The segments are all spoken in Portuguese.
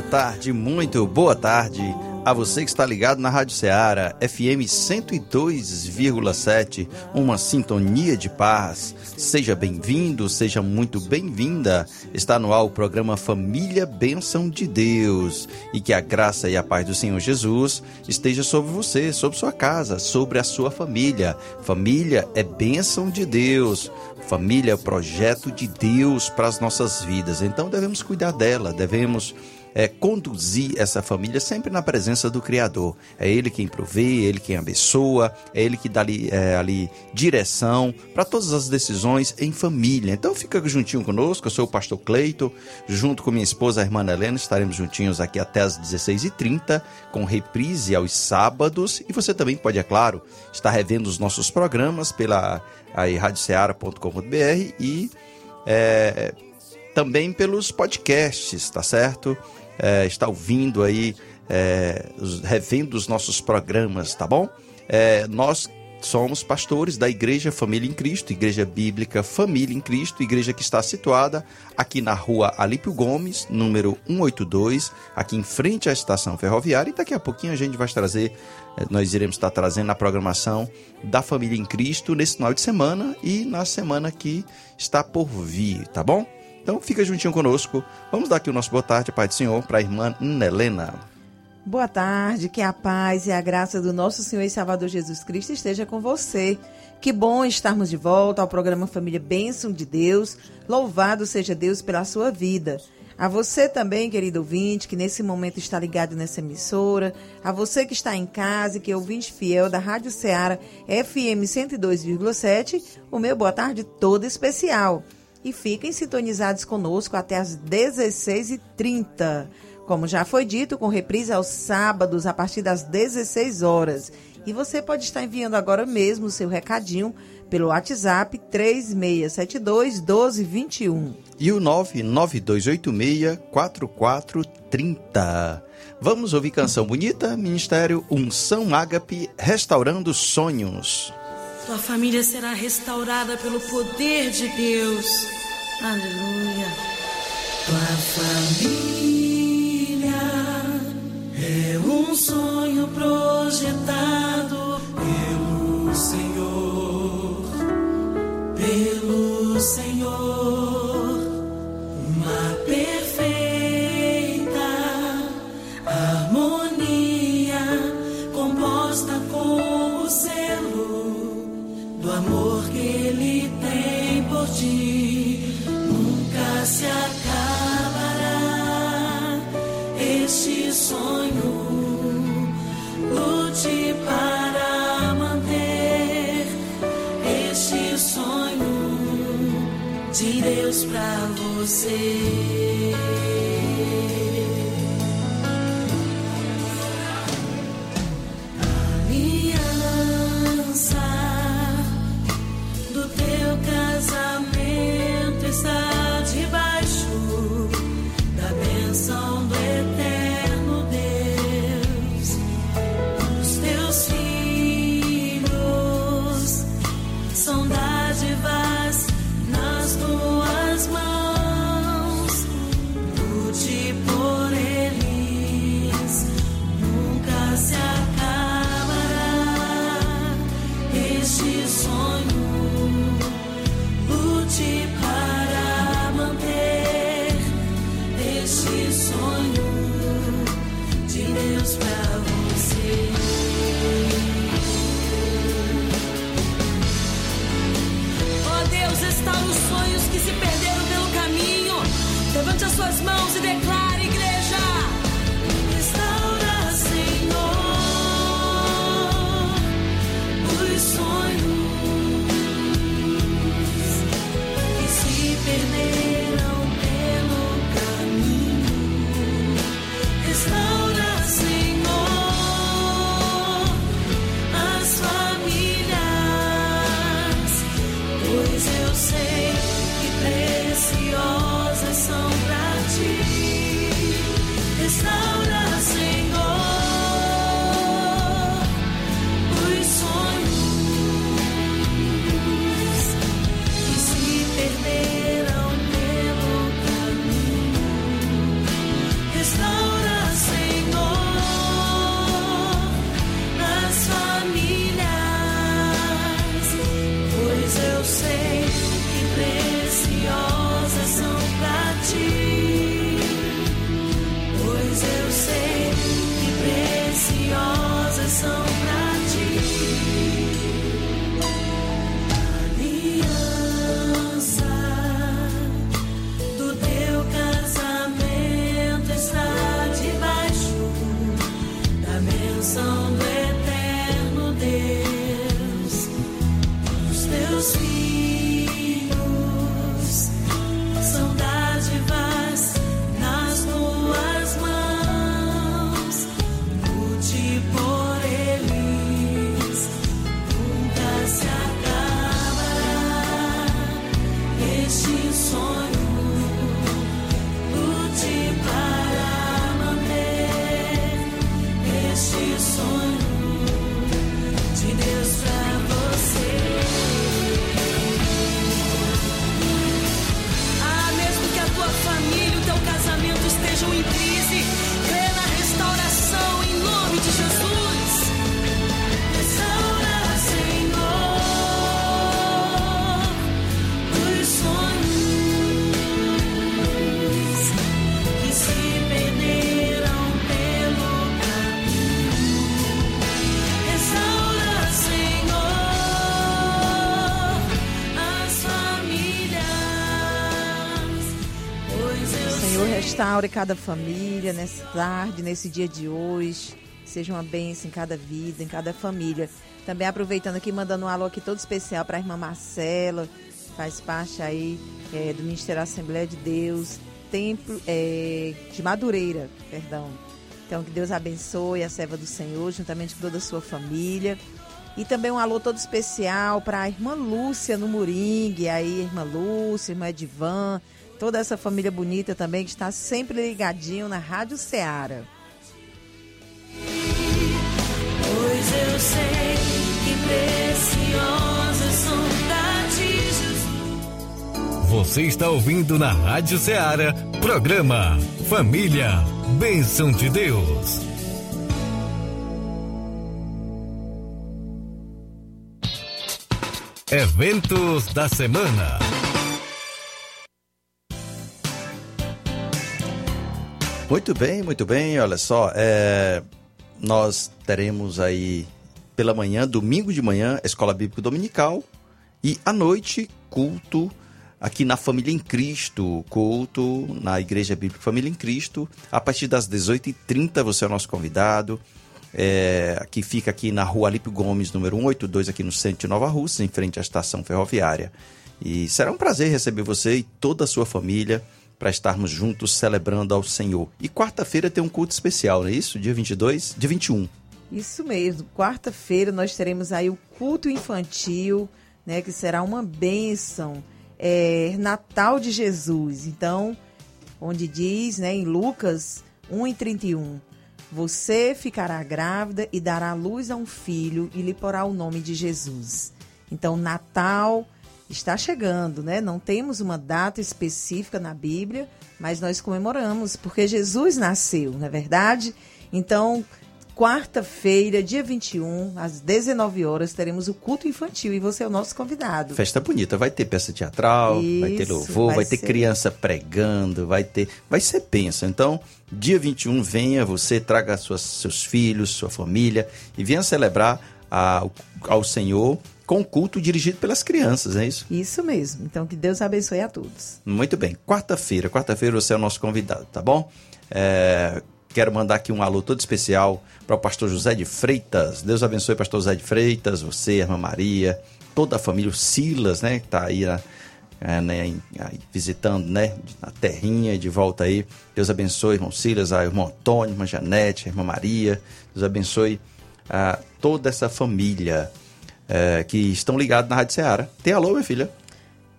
Tarde, muito boa tarde a você que está ligado na Rádio Ceará, FM 102,7, uma sintonia de paz. Seja bem-vindo, seja muito bem-vinda. Está no ar o programa Família Bênção de Deus. E que a graça e a paz do Senhor Jesus esteja sobre você, sobre sua casa, sobre a sua família. Família é bênção de Deus. Família é projeto de Deus para as nossas vidas. Então devemos cuidar dela, devemos é, conduzir essa família sempre na presença do Criador. É Ele quem provê, é Ele quem abençoa, é Ele que dá ali, é, ali direção para todas as decisões em família. Então fica juntinho conosco, eu sou o pastor Cleito, junto com minha esposa, a irmã Helena, estaremos juntinhos aqui até as 16h30, com reprise aos sábados. E você também pode, é claro, estar revendo os nossos programas pela radioceara.com.br e é, também pelos podcasts, tá certo? É, está ouvindo aí, é, revendo os nossos programas, tá bom? É, nós somos pastores da Igreja Família em Cristo, Igreja Bíblica Família em Cristo, igreja que está situada aqui na rua Alípio Gomes, número 182, aqui em frente à estação ferroviária. E daqui a pouquinho a gente vai trazer, é, nós iremos estar trazendo a programação da Família em Cristo nesse final de semana e na semana que está por vir, tá bom? Então fica juntinho conosco. Vamos dar aqui o nosso boa tarde, Pai do Senhor, para a irmã Nelena. Boa tarde, que a paz e a graça do nosso Senhor e Salvador Jesus Cristo esteja com você. Que bom estarmos de volta ao programa Família Bênção de Deus. Louvado seja Deus pela sua vida. A você também, querido ouvinte, que nesse momento está ligado nessa emissora. A você que está em casa e que é ouvinte fiel da Rádio Ceará FM 102,7. O meu boa tarde todo especial e fiquem sintonizados conosco até às 16h30. Como já foi dito, com reprise aos sábados a partir das 16 horas. E você pode estar enviando agora mesmo o seu recadinho pelo WhatsApp 3672 1221. E o 99286 4430. Vamos ouvir canção bonita? Ministério Unção Ágape Restaurando Sonhos. Tua família será restaurada pelo poder de Deus. Aleluia. Tua família é um sonho projetado pelo Senhor. Pelo Senhor. Restaure cada família nessa tarde, nesse dia de hoje. Seja uma bênção em cada vida, em cada família. Também aproveitando aqui, mandando um alô aqui todo especial para a irmã Marcela, faz parte aí é, do Ministério Assembleia de Deus, Templo é, de Madureira, perdão. Então, que Deus abençoe a serva do Senhor, juntamente com toda a sua família. E também um alô todo especial para a irmã Lúcia no Moringue, aí, irmã Lúcia, irmã Edivan, toda essa família bonita também que está sempre ligadinho na Rádio Ceará. Pois eu sei que preciosas são Jesus. Você está ouvindo na Rádio Ceará, programa Família, Bênção de Deus. Eventos da semana. Muito bem, muito bem. Olha só, é, nós teremos aí pela manhã, domingo de manhã, Escola Bíblica Dominical e à noite, culto aqui na Família em Cristo, culto na Igreja Bíblica Família em Cristo. A partir das 18h30 você é o nosso convidado. É, que fica aqui na rua Alípio Gomes, número 182, aqui no centro de Nova Rússia, em frente à estação ferroviária. E será um prazer receber você e toda a sua família para estarmos juntos celebrando ao Senhor. E quarta-feira tem um culto especial, não é isso? Dia 22, dia 21. Isso mesmo. Quarta-feira nós teremos aí o culto infantil, né, que será uma bênção. É, Natal de Jesus. Então, onde diz, né, em Lucas 1 e 31, você ficará grávida e dará luz a um filho e lhe porá o nome de Jesus. Então, Natal está chegando, né? Não temos uma data específica na Bíblia, mas nós comemoramos porque Jesus nasceu, não é verdade? Então, quarta-feira, dia 21, às 19 horas, teremos o culto infantil e você é o nosso convidado. Festa bonita, vai ter peça teatral, Isso, vai ter louvor, vai, vai ter ser... criança pregando, vai ter, vai ser pensa. Então, dia 21 venha, você traga suas, seus filhos, sua família e venha celebrar a, ao Senhor com culto dirigido pelas crianças, é isso? Isso mesmo. Então, que Deus abençoe a todos. Muito bem. Quarta-feira, quarta-feira você é o nosso convidado, tá bom? É, quero mandar aqui um alô todo especial para o pastor José de Freitas. Deus abençoe pastor José de Freitas, você, irmã Maria, toda a família, o Silas, né, que está aí, é, né, visitando, né, na terrinha de volta aí. Deus abençoe, irmão Silas, a irmão Antônio, a irmã Janete, a irmã Maria. Deus abençoe a toda essa família é, que estão ligados na Rádio Ceará. Tem alô, minha filha?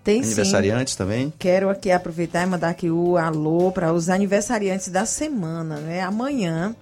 Tem aniversariantes sim. também? Quero aqui aproveitar e mandar aqui o alô para os aniversariantes da semana, né? Amanhã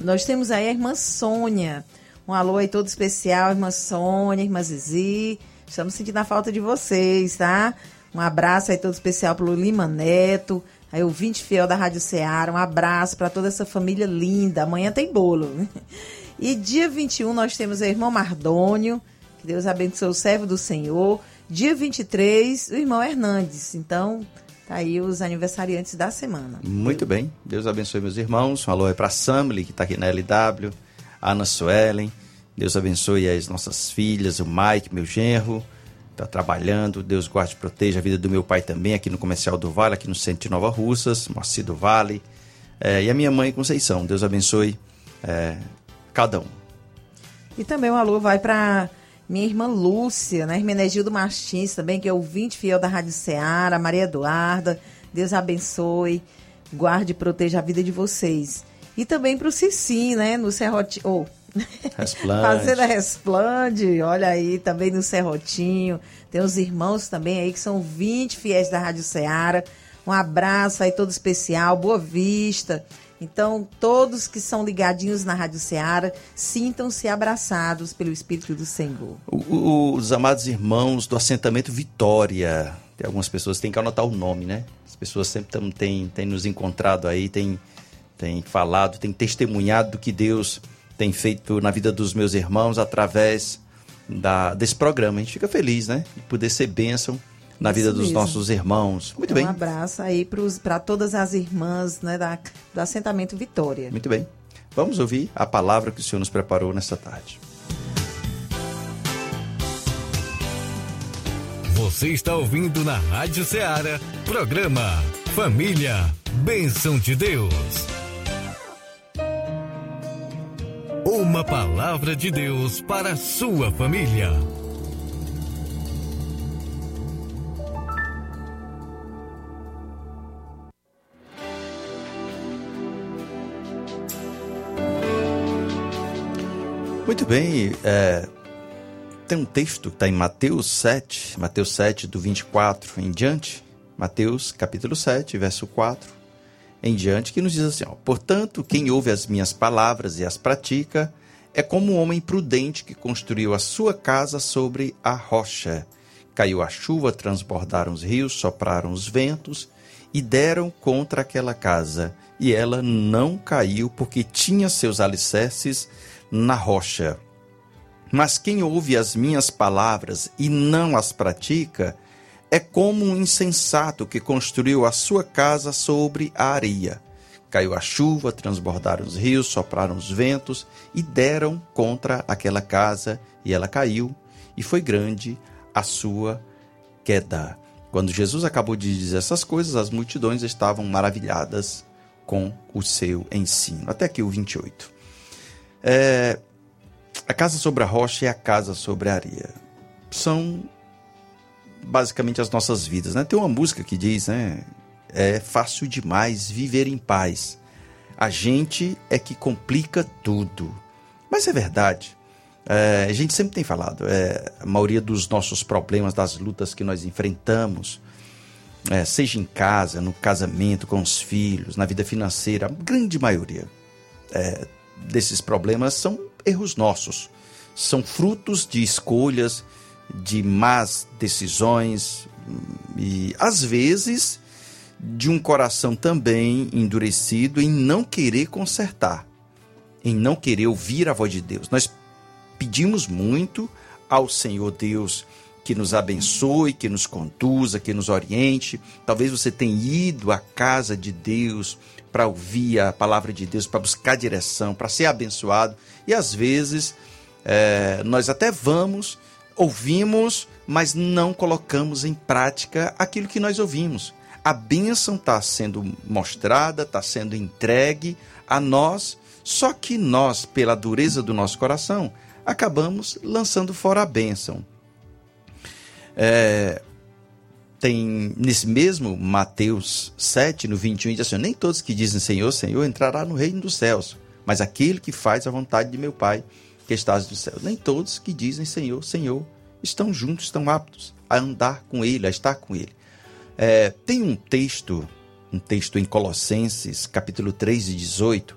nós temos aí a irmã Sônia. Um alô aí todo especial, irmã Sônia, irmã Zizi. Estamos sentindo a falta de vocês, tá? Um abraço aí todo especial pro Lima Neto, aí o 20 fiel da Rádio Ceará. Um abraço para toda essa família linda. Amanhã tem bolo. E dia 21 nós temos o irmão Mardônio, que Deus abençoe o servo do Senhor. Dia 23, o irmão Hernandes. Então, tá aí os aniversariantes da semana. Muito bem. Deus abençoe meus irmãos. Um alô aí pra Samly, que está aqui na LW. Ana Suelen. Deus abençoe as nossas filhas, o Mike, meu genro, está trabalhando. Deus guarde e proteja a vida do meu pai também, aqui no Comercial do Vale, aqui no centro de Nova Russas, Moacir do Vale. É, e a minha mãe, Conceição. Deus abençoe é, cada um. E também um alô vai para minha irmã Lúcia, né? Hermenegildo Martins também, que é ouvinte fiel da Rádio Ceará, Maria Eduarda. Deus abençoe, guarde e proteja a vida de vocês. E também para o Cicim, né? No Serrotinho. Oh. Resplande. Fazenda Resplande, olha aí, também no Serrotinho. Tem os irmãos também aí que são 20 fiéis da Rádio Ceará. Um abraço aí todo especial, Boa Vista. Então, todos que são ligadinhos na Rádio Ceará, sintam-se abraçados pelo Espírito do Senhor. Os amados irmãos do assentamento Vitória. Tem algumas pessoas têm que anotar o nome, né? As pessoas sempre têm, têm nos encontrado aí, têm, têm falado, têm testemunhado do que Deus tem feito na vida dos meus irmãos através da, desse programa. A gente fica feliz, né? De poder ser bênção na Isso vida dos mesmo. nossos irmãos. Muito um bem. Um abraço aí para todas as irmãs né, da, do assentamento Vitória. Muito bem. Vamos ouvir a palavra que o Senhor nos preparou nesta tarde. Você está ouvindo na Rádio Ceará, programa Família, Bênção de Deus. Uma palavra de Deus para a sua família. Muito bem, é, tem um texto que está em Mateus 7, Mateus 7, do 24 em diante, Mateus capítulo 7, verso 4 em diante, que nos diz assim: ó, Portanto, quem ouve as minhas palavras e as pratica é como um homem prudente que construiu a sua casa sobre a rocha. Caiu a chuva, transbordaram os rios, sopraram os ventos e deram contra aquela casa, e ela não caiu porque tinha seus alicerces na rocha. Mas quem ouve as minhas palavras e não as pratica, é como um insensato que construiu a sua casa sobre a areia. Caiu a chuva, transbordaram os rios, sopraram os ventos e deram contra aquela casa, e ela caiu, e foi grande a sua queda. Quando Jesus acabou de dizer essas coisas, as multidões estavam maravilhadas com o seu ensino. Até aqui o 28. É, a casa sobre a rocha e a casa sobre a areia. São basicamente as nossas vidas, né? Tem uma música que diz, né? É fácil demais viver em paz. A gente é que complica tudo. Mas é verdade. É, a gente sempre tem falado, é, a maioria dos nossos problemas, das lutas que nós enfrentamos, é, seja em casa, no casamento, com os filhos, na vida financeira, a grande maioria é, desses problemas são erros nossos. São frutos de escolhas, de más decisões e, às vezes, de um coração também endurecido em não querer consertar, em não querer ouvir a voz de Deus. Nós pedimos muito ao Senhor Deus que nos abençoe, que nos conduza, que nos oriente. Talvez você tenha ido à casa de Deus para ouvir a palavra de Deus, para buscar direção, para ser abençoado. E às vezes é, nós até vamos, ouvimos, mas não colocamos em prática aquilo que nós ouvimos. A bênção está sendo mostrada, está sendo entregue a nós, só que nós, pela dureza do nosso coração, acabamos lançando fora a bênção. É, tem nesse mesmo Mateus 7, no 21, diz assim: Nem todos que dizem Senhor, Senhor entrará no reino dos céus, mas aquele que faz a vontade de meu Pai que estás dos céus. Nem todos que dizem Senhor, Senhor estão juntos, estão aptos a andar com Ele, a estar com Ele. É, tem um texto, um texto em Colossenses, capítulo 3 e 18,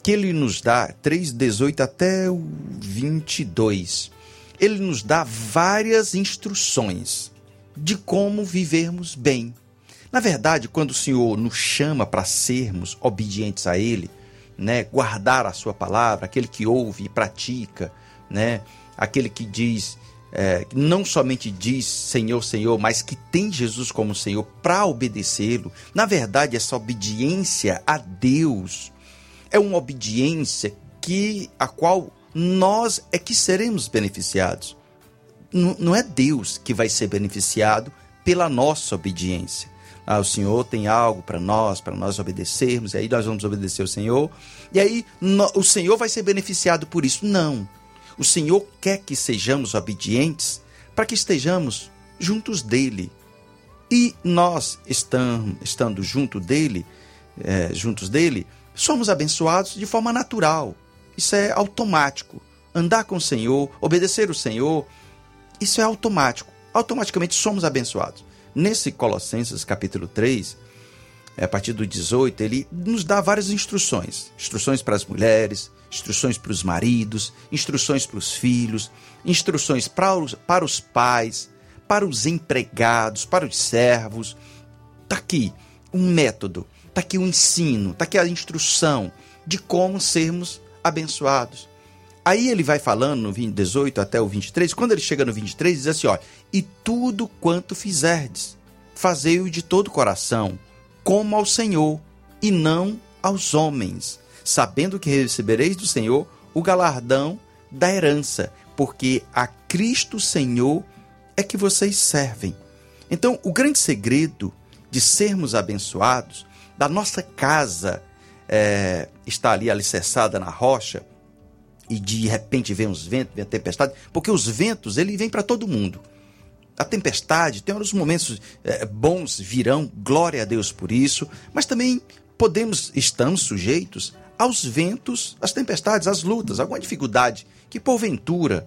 que ele nos dá, 3, 18 até o 22, ele nos dá várias instruções de como vivermos bem. Na verdade, quando o Senhor nos chama para sermos obedientes a Ele, né, guardar a Sua palavra, aquele que ouve e pratica, né, aquele que diz, é, não somente diz Senhor, Senhor, mas que tem Jesus como Senhor para obedecê-lo. Na verdade, essa obediência a Deus é uma obediência que a qual nós é que seremos beneficiados. Não é Deus que vai ser beneficiado pela nossa obediência. Ah, o Senhor tem algo para nós, para nós obedecermos, e aí nós vamos obedecer o Senhor, e aí no, o Senhor vai ser beneficiado por isso. Não. O Senhor quer que sejamos obedientes para que estejamos juntos dele. E nós, estando, estando junto dele, é, juntos dele, somos abençoados de forma natural. Isso é automático. Andar com o Senhor, obedecer o Senhor, isso é automático. Automaticamente somos abençoados. Nesse Colossenses capítulo 3, a partir do 18, ele nos dá várias instruções: instruções para as mulheres, instruções para os maridos, instruções para os filhos, instruções para os, para os pais, para os empregados, para os servos. Está aqui um método, está aqui o um ensino, está aqui a instrução de como sermos abençoados. Aí ele vai falando no 20, 18 até o 23, quando ele chega no 23, diz assim: ó, e tudo quanto fizerdes, fazei-o de todo o coração, como ao Senhor, e não aos homens, sabendo que recebereis do Senhor o galardão da herança, porque a Cristo Senhor é que vocês servem. Então, o grande segredo de sermos abençoados, da nossa casa é, está ali alicerçada na rocha, e de repente vem os ventos, vem a tempestade, porque os ventos ele vem para todo mundo. A tempestade, tem uns momentos é, bons virão, glória a Deus por isso, mas também podemos, estamos sujeitos aos ventos, às tempestades, às lutas, alguma dificuldade que porventura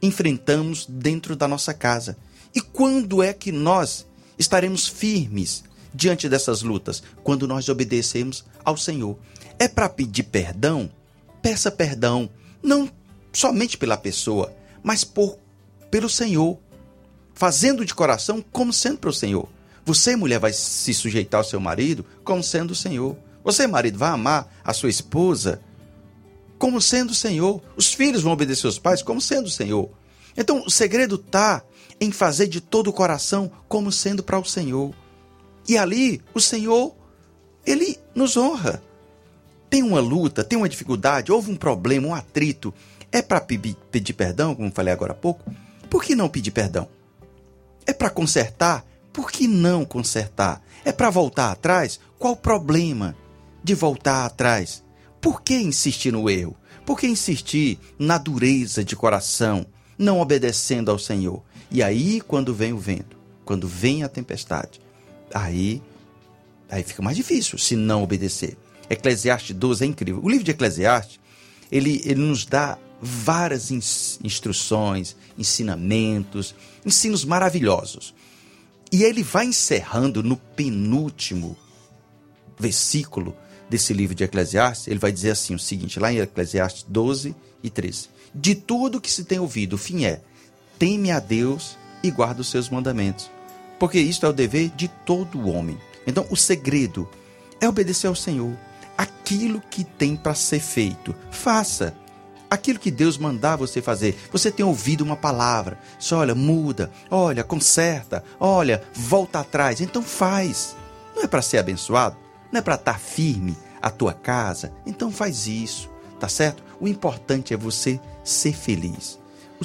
enfrentamos dentro da nossa casa. E quando é que nós estaremos firmes diante dessas lutas? Quando nós obedecemos ao Senhor. É para pedir perdão? Peça perdão, não somente pela pessoa, mas por pelo Senhor, fazendo de coração como sendo para o Senhor. Você, mulher, vai se sujeitar ao seu marido como sendo o Senhor. Você, marido, vai amar a sua esposa como sendo o Senhor. Os filhos vão obedecer aos pais como sendo o Senhor. Então, o segredo está em fazer de todo o coração como sendo para o Senhor. E ali, o Senhor, ele nos honra. Tem uma luta, tem uma dificuldade, houve um problema, um atrito. É para pedir perdão, como falei agora há pouco? Por que não pedir perdão? É para consertar? Por que não consertar? É para voltar atrás? Qual o problema? de voltar atrás. Por que insistir no erro? Por que insistir na dureza de coração, não obedecendo ao Senhor? E aí, quando vem o vento, quando vem a tempestade, aí, aí fica mais difícil se não obedecer. Eclesiastes 12 é incrível. O livro de Eclesiastes, ele, ele nos dá várias instruções, ensinamentos, ensinos maravilhosos. E ele vai encerrando no penúltimo versículo desse livro de Eclesiastes, ele vai dizer assim o seguinte, lá em Eclesiastes 12 e 13. De tudo que se tem ouvido, o fim é: teme a Deus e guarda os seus mandamentos, porque isto é o dever de todo homem. Então, o segredo é obedecer ao Senhor. Aquilo que tem para ser feito, faça. Aquilo que Deus mandar você fazer. Você tem ouvido uma palavra. Só olha, muda, olha, conserta, olha, volta atrás. Então faz. Não é para ser abençoado? Não é para estar tá firme a tua casa? Então faz isso, tá certo? O importante é você ser feliz.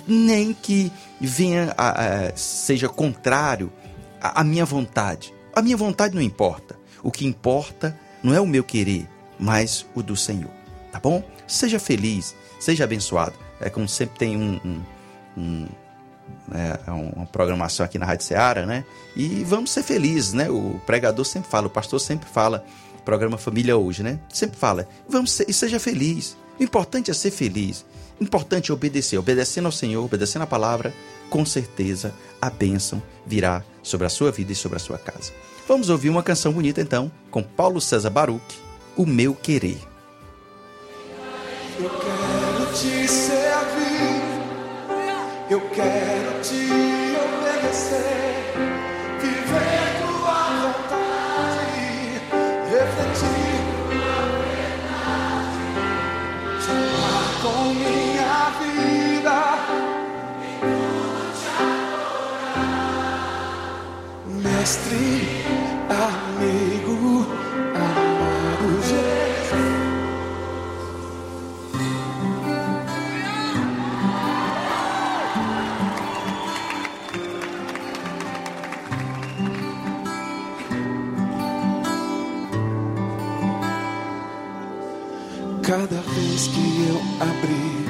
Nem que venha a, a, seja contrário à minha vontade. A minha vontade não importa. O que importa não é o meu querer, mas o do Senhor. Tá bom? Seja feliz, seja abençoado. É como sempre tem um, um, um é, uma programação aqui na Rádio Ceará, né? E vamos ser felizes, né? O pregador sempre fala, o pastor sempre fala, programa Família Hoje, né? Sempre fala, vamos ser, e seja feliz. O importante é ser feliz. O importante é obedecer. Obedecendo ao Senhor, obedecendo a palavra, com certeza a bênção virá sobre a sua vida e sobre a sua casa. Vamos ouvir uma canção bonita então, com Paulo César Baruch, O Meu Querer. Eu quero te servir, eu quero te obedecer, Cada vez que eu abrir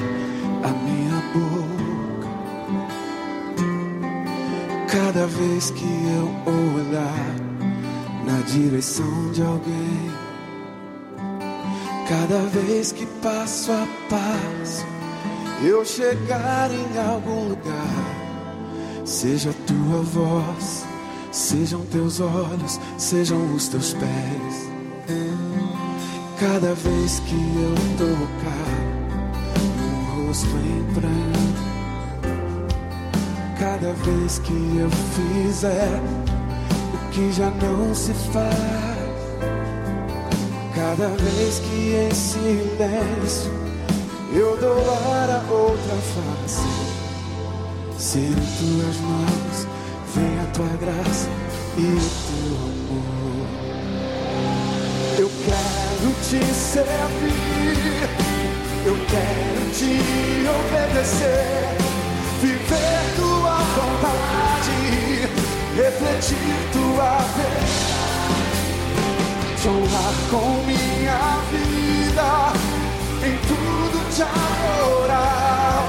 a minha boca, cada vez que eu olhar na direção de alguém, cada vez que passo a passo eu chegar em algum lugar, seja a tua voz, sejam teus olhos, sejam os teus pés. Cada vez que eu tocar um rosto em pranto, cada vez que eu fizer o que já não se faz, cada vez que em silêncio eu dou a outra face, ser tuas mãos, vem a tua graça e o teu amor. Eu quero te servir, eu quero te obedecer, viver tua vontade, refletir tua verdade, honrar com minha vida, em tudo te adorar,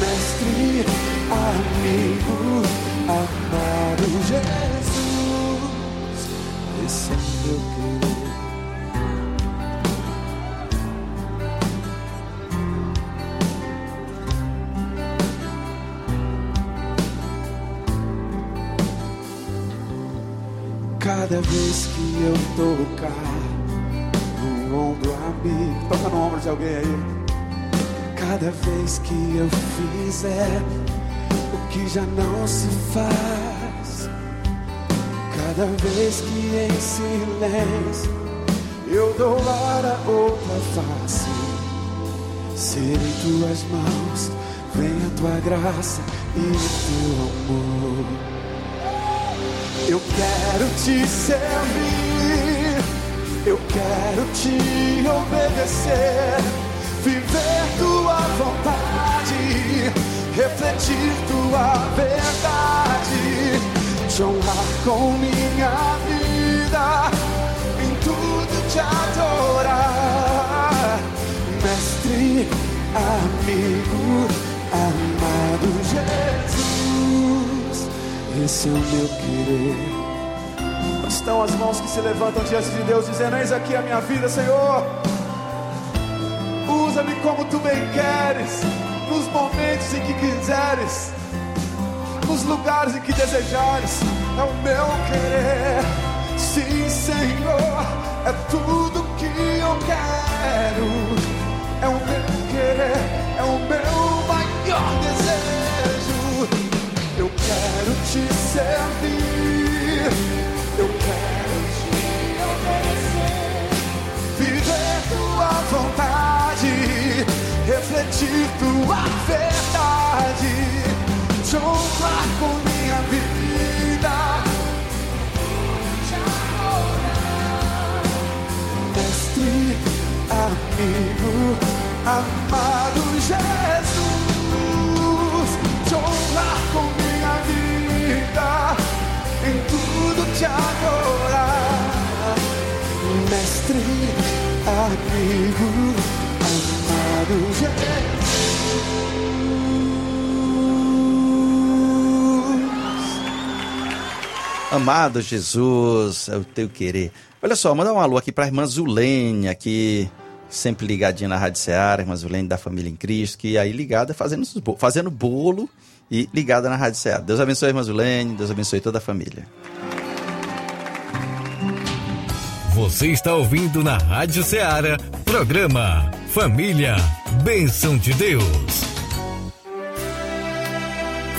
mestre, amigo, amado Jesus, esse é meu Cada vez que eu tocar no ombro amigo, toca no ombro de alguém aí. Cada vez que eu fizer o que já não se faz, cada vez que em silêncio eu dou ar a outra face, ser em tuas mãos, vem a tua graça e teu amor. Te servir, eu quero te obedecer, viver tua vontade, refletir tua verdade, te honrar com minha vida, em tudo te adorar, mestre, amigo, amado Jesus. Esse é o meu querer. Estão as mãos que se levantam diante de Deus, dizendo: Eis aqui a minha vida, Senhor. Usa-me como tu bem queres, nos momentos em que quiseres, nos lugares em que desejares. É o meu querer. Sim, Senhor, é tudo que eu quero. É o meu querer, é o meu maior desejo. Refletir tua verdade, honrar com minha vida. Mestre, amigo, amado Jesus, honrar com minha vida, em tudo te adorar. Mestre, amigo, Jesus. Amado Jesus, é o teu querer. Olha só, mandar um alô aqui para a irmã Zulene, aqui sempre ligadinha na Rádio Ceará, irmã Zulene da Família em Cristo, que aí ligada fazendo, fazendo bolo e ligada na Rádio Ceará. Deus abençoe, irmã Zulene, Deus abençoe toda a família. Você está ouvindo na Rádio Ceará, programa Família, Bênção de Deus.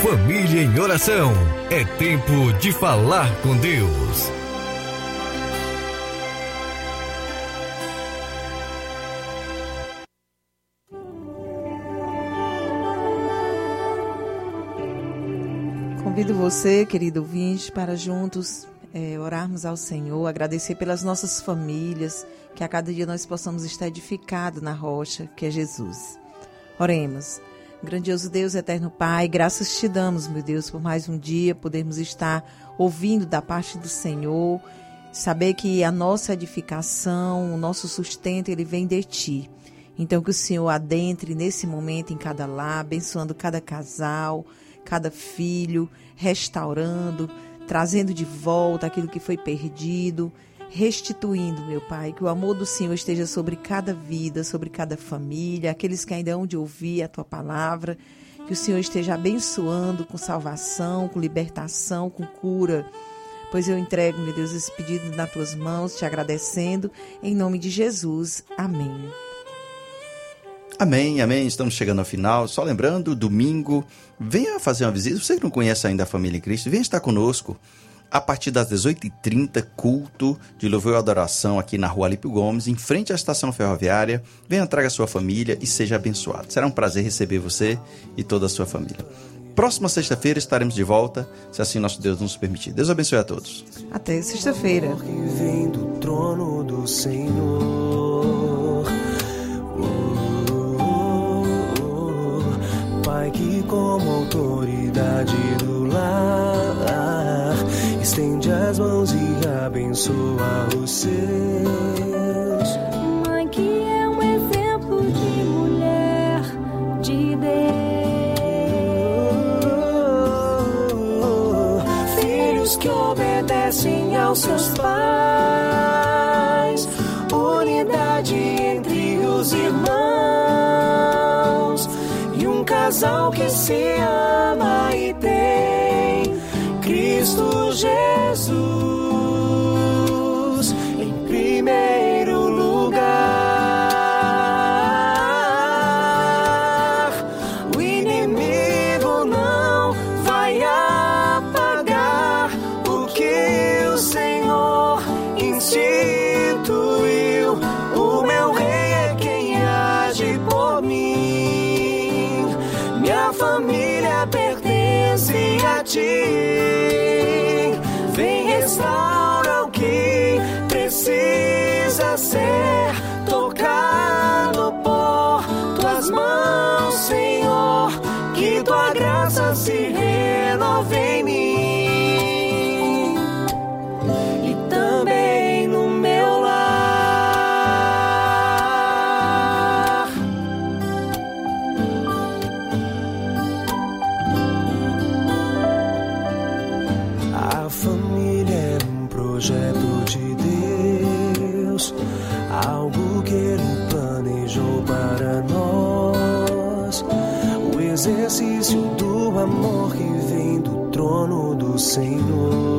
Família em oração, é tempo de falar com Deus. Convido você, querido ouvinte, para juntos é, orarmos ao Senhor, agradecer pelas nossas famílias, que a cada dia nós possamos estar edificados na rocha, que é Jesus. Oremos. Grandioso Deus, eterno Pai, graças te damos, meu Deus, por mais um dia podermos estar ouvindo da parte do Senhor, saber que a nossa edificação, o nosso sustento, ele vem de ti. Então que o Senhor adentre nesse momento em cada lar, abençoando cada casal, cada filho, restaurando, trazendo de volta aquilo que foi perdido, restituindo, meu Pai, que o amor do Senhor esteja sobre cada vida, sobre cada família, aqueles que ainda hão de ouvir a tua palavra, que o Senhor esteja abençoando com salvação, com libertação, com cura. Pois eu entrego, meu Deus, esse pedido nas tuas mãos, te agradecendo, em nome de Jesus. Amém. Amém, amém. Estamos chegando ao final. Só lembrando, domingo, venha fazer uma visita. Você que não conhece ainda a família em Cristo, venha estar conosco. A partir das 18h30, culto de louvor e adoração aqui na rua Alípio Gomes, em frente à estação ferroviária. Venha, traga sua família e seja abençoado. Será um prazer receber você e toda a sua família. Próxima sexta-feira estaremos de volta, se assim nosso Deus nos permitir. Deus abençoe a todos. Até sexta-feira. Como autoridade do lar estende as mãos e abençoa os seus. Mãe que é um exemplo de mulher de Deus. Filhos que obedecem aos seus pais, casal que se ama e tem Cristo Jesus Senhor.